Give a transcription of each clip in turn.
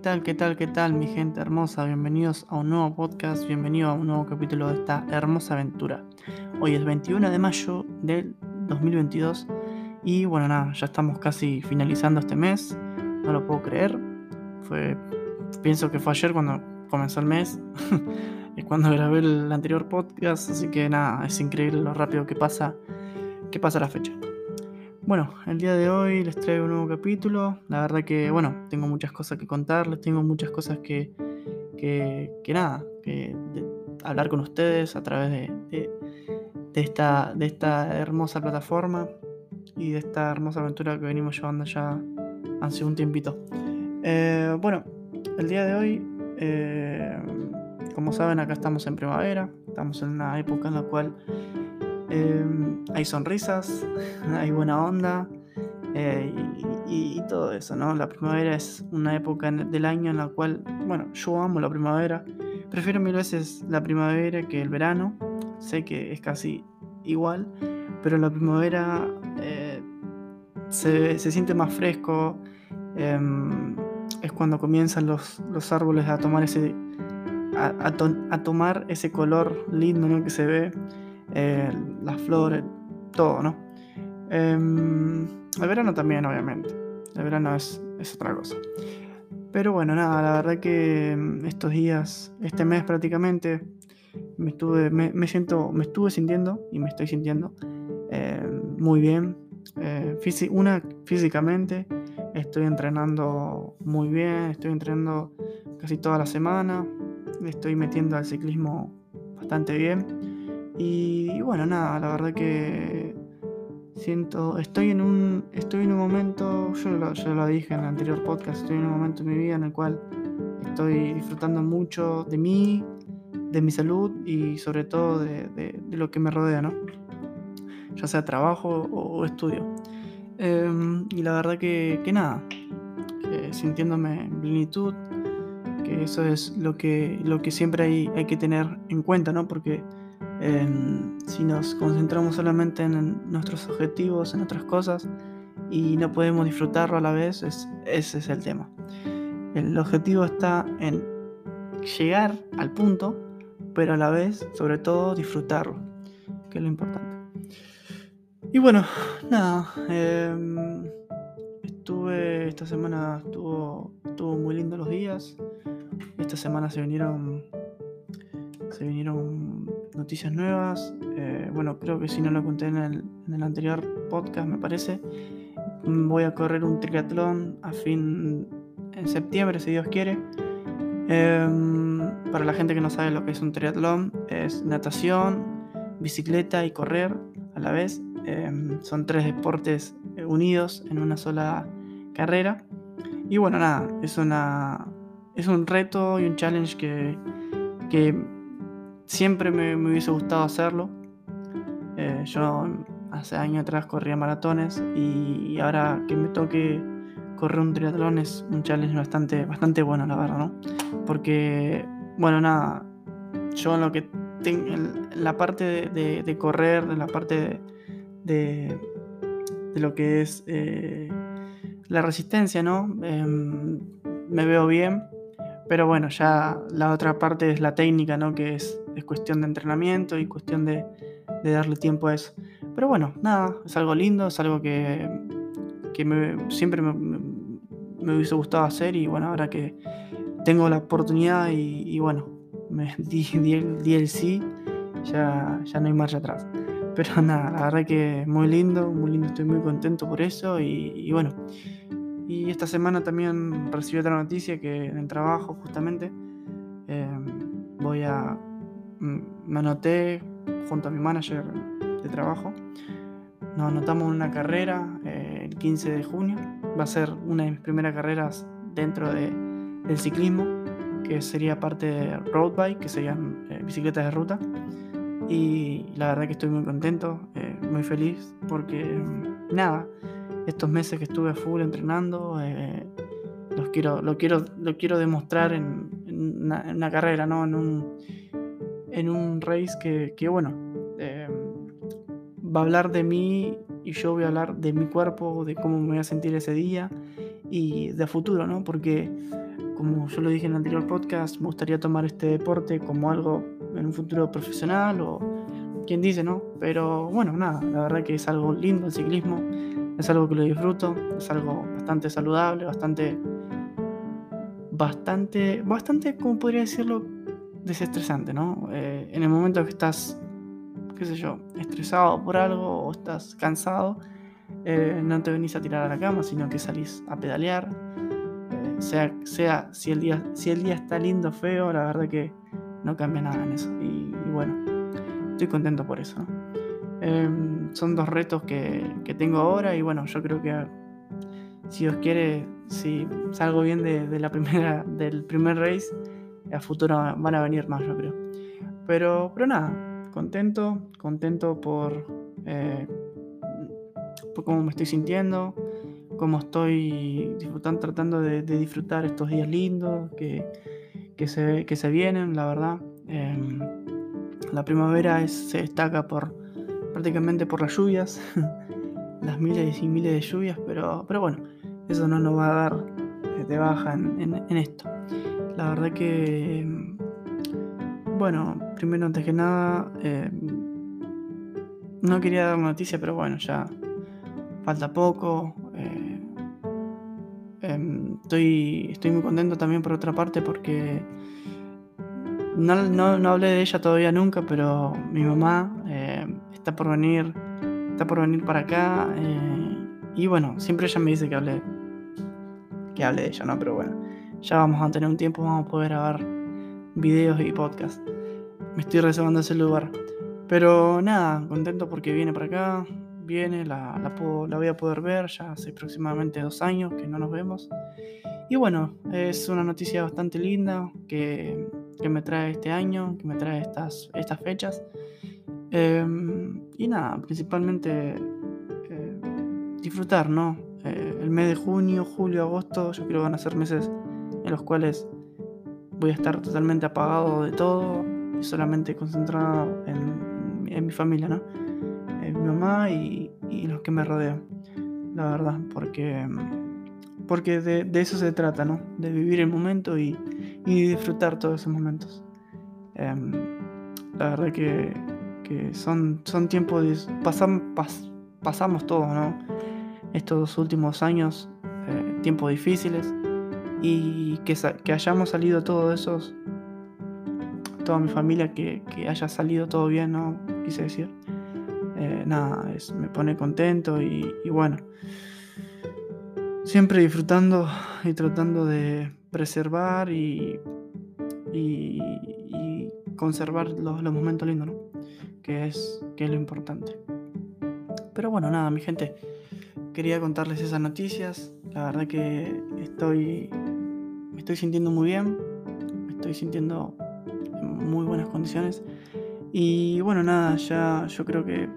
tal, qué tal, qué tal, mi gente hermosa? Bienvenidos a un nuevo podcast, bienvenido a un nuevo capítulo de esta hermosa aventura. Hoy es 21 de mayo del 2022 y bueno, nada, ya estamos casi finalizando este mes, no lo puedo creer. Fue, pienso que fue ayer cuando comenzó el mes, es cuando grabé el anterior podcast, así que nada, es increíble lo rápido que pasa, que pasa la fecha. Bueno, el día de hoy les traigo un nuevo capítulo. La verdad que, bueno, tengo muchas cosas que contarles, tengo muchas cosas que, que, nada, que hablar con ustedes a través de, de, esta, de esta hermosa plataforma y de esta hermosa aventura que venimos llevando ya hace un tiempito. Eh, bueno, el día de hoy, eh, como saben, acá estamos en primavera, estamos en una época en la cual Em, hay sonrisas, hay buena onda eh, y, todo eso, ¿no? La primavera es una época del año en la cual, bueno, yo amo la primavera. Prefiero mil veces la primavera que el verano. Sé que es casi igual, pero la primavera eh, se, siente más fresco. Em, es cuando comienzan los, árboles a tomar ese a, tomar ese color lindo que se ve eh, las flores, todo, ¿no? Em, el verano también, obviamente. El verano es, otra cosa. Pero bueno, nada, la verdad que em, estos días, este mes prácticamente, me estuve, me, siento, me estuve sintiendo y me estoy sintiendo em, muy bien. Eh, una, físicamente, estoy entrenando muy bien, estoy entrenando casi toda la semana, estoy metiendo al ciclismo bastante bien. Y, bueno, nada, la verdad que siento, estoy en un, estoy en un momento, yo lo, lo dije en el anterior podcast, estoy en un momento en mi vida en el cual estoy disfrutando mucho de mí, de mi salud y sobre todo de, lo que me rodea, ¿no? Ya sea trabajo o, estudio. Em, y la verdad que, que nada, sintiéndome en plenitud, que eso es lo que, lo que siempre hay, hay que tener en cuenta, ¿no? Porque si nos concentramos solamente en nuestros objetivos, en otras cosas, y no podemos disfrutarlo a la vez, ese es el tema. El objetivo está en llegar al punto, pero a la vez, sobre todo, disfrutarlo, que es lo importante. Y bueno, nada, em, estuve, esta semana estuvo, estuvo muy lindo los días, esta semana se vinieron, se vinieron noticias nuevas. Eh, bueno, creo que si no lo conté en el, anterior podcast, me parece. Voy a correr un triatlón a fin en septiembre, si Dios quiere. Em, para la gente que no sabe lo que es un triatlón, es natación, bicicleta y correr a la vez. Em, son tres deportes unidos en una sola carrera. Y bueno, nada, es, una, es un reto y un challenge que Siempre me, hubiese gustado hacerlo. Eh, yo hace años atrás corría maratones y, ahora que me toque correr un triatlón es un challenge bastante, bastante bueno, la verdad, ¿no? Porque, bueno, nada, yo en lo que tengo, en la parte de, correr, en la parte de, de, lo que es eh, la resistencia, ¿no? Em, me veo bien, pero bueno, ya la otra parte es la técnica, ¿no? Que es es cuestión de entrenamiento y cuestión de, darle tiempo a eso. Pero bueno, nada, es algo lindo, es algo que, siempre me, hubiese gustado hacer y bueno, ahora que tengo la oportunidad y, bueno, me di, el, sí, ya, ya no hay marcha atrás. Pero nada, la verdad que muy lindo, muy lindo, estoy muy contento por eso y, bueno. Y esta semana también recibí otra noticia que en el trabajo justamente eh, voy a me anoté junto a mi manager de trabajo. Nos anotamos en una carrera eh, el 15 de junio. Va a ser una de mis primeras carreras dentro de, del ciclismo, que sería parte de road bike, que serían eh, bicicletas de ruta. Y la verdad que estoy muy contento, eh, muy feliz, porque mm, nada, estos meses que estuve full entrenando, los quiero, lo, quiero, lo quiero demostrar en, una, en una carrera, ¿no? En un, en un race que, bueno, em, va a hablar de mí y yo voy a hablar de mi cuerpo, de cómo me voy a sentir ese día y de futuro, ¿no? Porque, como yo lo dije en el anterior podcast, me gustaría tomar este deporte como algo en un futuro profesional o quien dice, ¿no? Pero bueno, nada, la verdad que es algo lindo el ciclismo, es algo que lo disfruto, es algo bastante saludable, bastante, bastante, bastante, ¿cómo podría decirlo? Desestresante, ¿no? Eh, en el momento que estás, qué sé yo, estresado por algo o estás cansado, eh, no te venís a tirar a la cama, sino que salís a pedalear. Eh, sea, si, el día, si el día está lindo o feo, la verdad que no cambia nada en eso. Y, bueno, estoy contento por eso. Em, son dos retos que, tengo ahora y bueno, yo creo que si Dios quiere, si salgo bien de, la primera, del primer race, a futuro van a venir más, yo creo. Pero, pero nada, contento, contento por eh, por cómo me estoy sintiendo, cómo estoy disfrutando, tratando de, disfrutar estos días lindos que, que, se, que se vienen, la verdad. Em, la primavera se destaca por prácticamente por las lluvias, las miles y miles de lluvias, pero, pero bueno, eso no nos va a dar de baja en, esto. La verdad que, bueno, primero antes que nada, em, no quería dar noticia, pero bueno, ya falta poco. Eh, em, estoy, estoy muy contento también por otra parte porque no, no, hablé de ella todavía nunca, pero mi mamá eh, está por venir, está por venir para acá. Eh, y bueno, siempre ella me dice que hable, que hable de ella, ¿no? Pero bueno, ya vamos a tener un tiempo, vamos a poder grabar videos y podcast. Me estoy reservando ese lugar. Pero nada, contento porque viene para acá viene, la, la, voy a poder ver, ya hace aproximadamente dos años que no nos vemos. Y bueno, es una noticia bastante linda que, que me trae este año, que me trae estas, estas fechas. Em, y nada, principalmente eh, disfrutar, ¿no? Eh, el mes de junio, julio, agosto, yo creo que van a ser meses en los cuales voy a estar totalmente apagado de todo y solamente concentrado en, en mi familia, ¿no? mi mamá y, los que me rodean, la verdad, porque, porque de, eso se trata, ¿no? De vivir el momento y, disfrutar todos esos momentos. Em, la verdad que, son, son tiempos, de, pasamos todos, ¿no? Estos últimos años, eh, tiempos difíciles, y que, hayamos salido todos esos, toda mi familia, que, haya salido todo bien, ¿no? Quise decir. Eh, nada, me pone contento y, bueno, siempre disfrutando y tratando de preservar y, conservar los, momentos lindos, ¿no? Que es, que es lo importante. Pero bueno, nada, mi gente, quería contarles esas noticias. La verdad que estoy, me estoy sintiendo muy bien, me estoy sintiendo en muy buenas condiciones. Y bueno, nada, ya yo creo que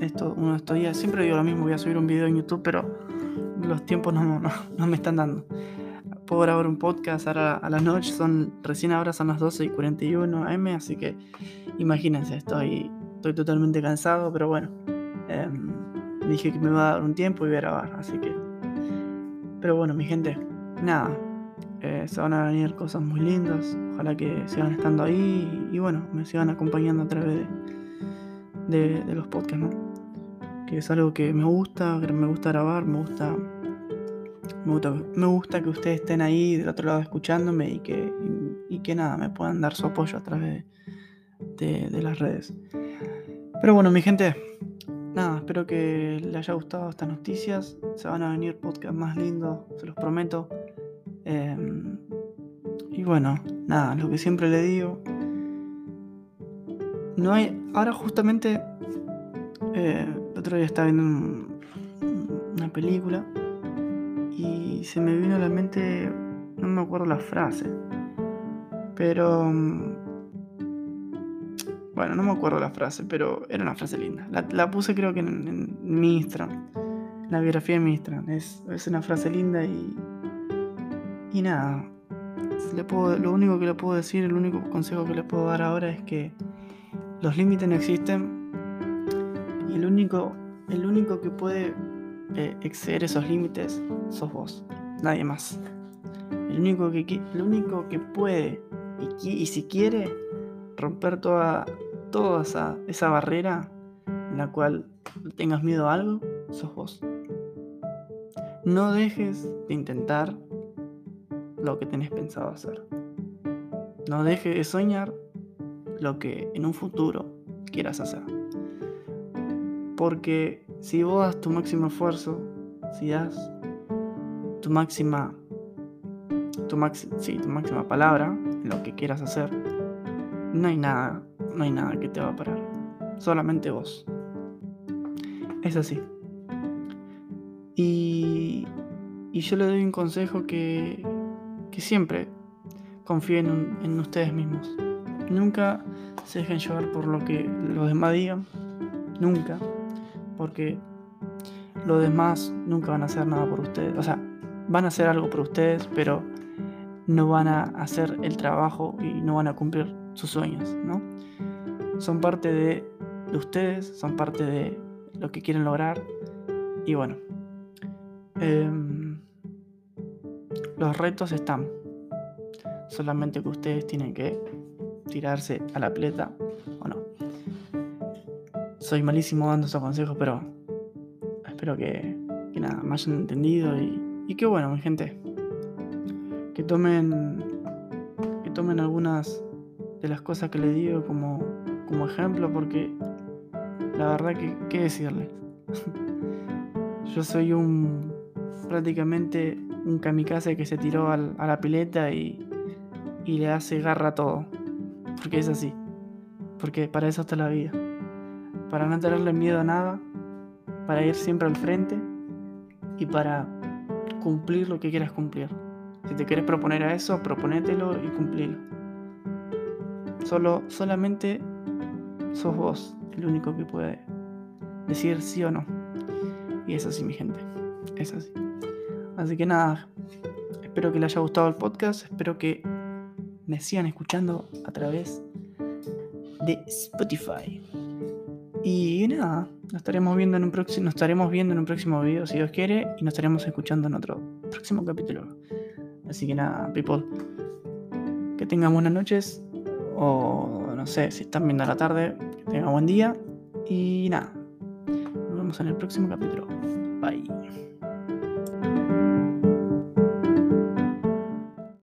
esto, uno de estos días, siempre digo lo mismo, voy a subir un video en YouTube, pero los tiempos no, no, me están dando. Puedo grabar un podcast ahora a la noche, son, recién ahora son las 12 y 41 am, así que imagínense, estoy, estoy totalmente cansado, pero bueno, em, dije que me va a dar un tiempo y voy a grabar, así que... Pero bueno, mi gente, nada, eh, se van a venir cosas muy lindas, ojalá que sigan estando ahí y, bueno, me sigan acompañando a través de los podcasts. Que es algo que me gusta, que me gusta grabar, me gusta, me gusta, que ustedes estén ahí del otro lado escuchándome y que, y, que nada, me puedan dar su apoyo a través de, las redes. Pero bueno, mi gente, nada, espero que les haya gustado estas noticias. Se van a venir podcasts más lindos, se los prometo. Em, y bueno, nada, lo que siempre le digo, no hay. Ahora justamente. Eh, el otro día estaba viendo una película. Y se me vino a la mente. No me acuerdo la frase. Pero. Mm, bueno, no me acuerdo la frase, pero era una frase linda. La, puse creo que en, en, mi Instagram. En la biografía de mi Instagram. Es, es una frase linda y. Y nada. Lo único que le puedo decir, el único consejo que le puedo dar ahora es que los límites no existen y el único, el único que puede eh, exceder esos límites sos vos, nadie más. El único que, el único que puede y, si quiere romper toda, toda esa barrera en la cual tengas miedo a algo, sos vos. No dejes de intentar lo que tenés pensado hacer. No dejes de soñar lo que en un futuro quieras hacer. Porque si vos das tu máximo esfuerzo, si das tu máxima tu, tu máxima palabra lo que quieras hacer, no hay nada, no hay nada que te va a parar. Solamente vos. Es así. Y, y yo le doy un consejo que, que siempre confíen en, ustedes mismos. Nunca se dejen llevar por lo que los demás digan. Nunca. Porque los demás nunca van a hacer nada por ustedes. O sea, van a hacer algo por ustedes, pero no van a hacer el trabajo y no van a cumplir sus sueños, ¿no? Son parte de, ustedes, son parte de lo que quieren lograr. Y bueno, em, los retos están. Solamente que ustedes tienen que tirarse a la pleta o no. Soy malísimo dando esos consejos, pero espero que, que nada, me hayan entendido y, que bueno, mi gente, que tomen que tomen algunas de las cosas que les digo como, como ejemplo porque la verdad que qué decirles yo soy un prácticamente un kamikaze que se tiró a la pileta y, le hace garra a todo porque es así porque para eso está la vida para no tenerle miedo a nada para ir siempre al frente y para cumplir lo que quieras cumplir si te quieres proponer a eso, proponételo y cumplilo. Solo, solamente sos vos el único que puede decir sí o no. Y es así, mi gente. Es así. Así que nada, espero que les haya gustado el podcast. Espero que me sigan escuchando a través de Spotify. Y nada, nos estaremos viendo en un próximo, nos estaremos viendo en un próximo video si Dios quiere y nos estaremos escuchando en otro próximo capítulo. Así que nada, people. Que tengan buenas noches. O no sé, si están viendo a la tarde, que tengan buen día. Y nada. Nos vemos en el próximo capítulo. Bye.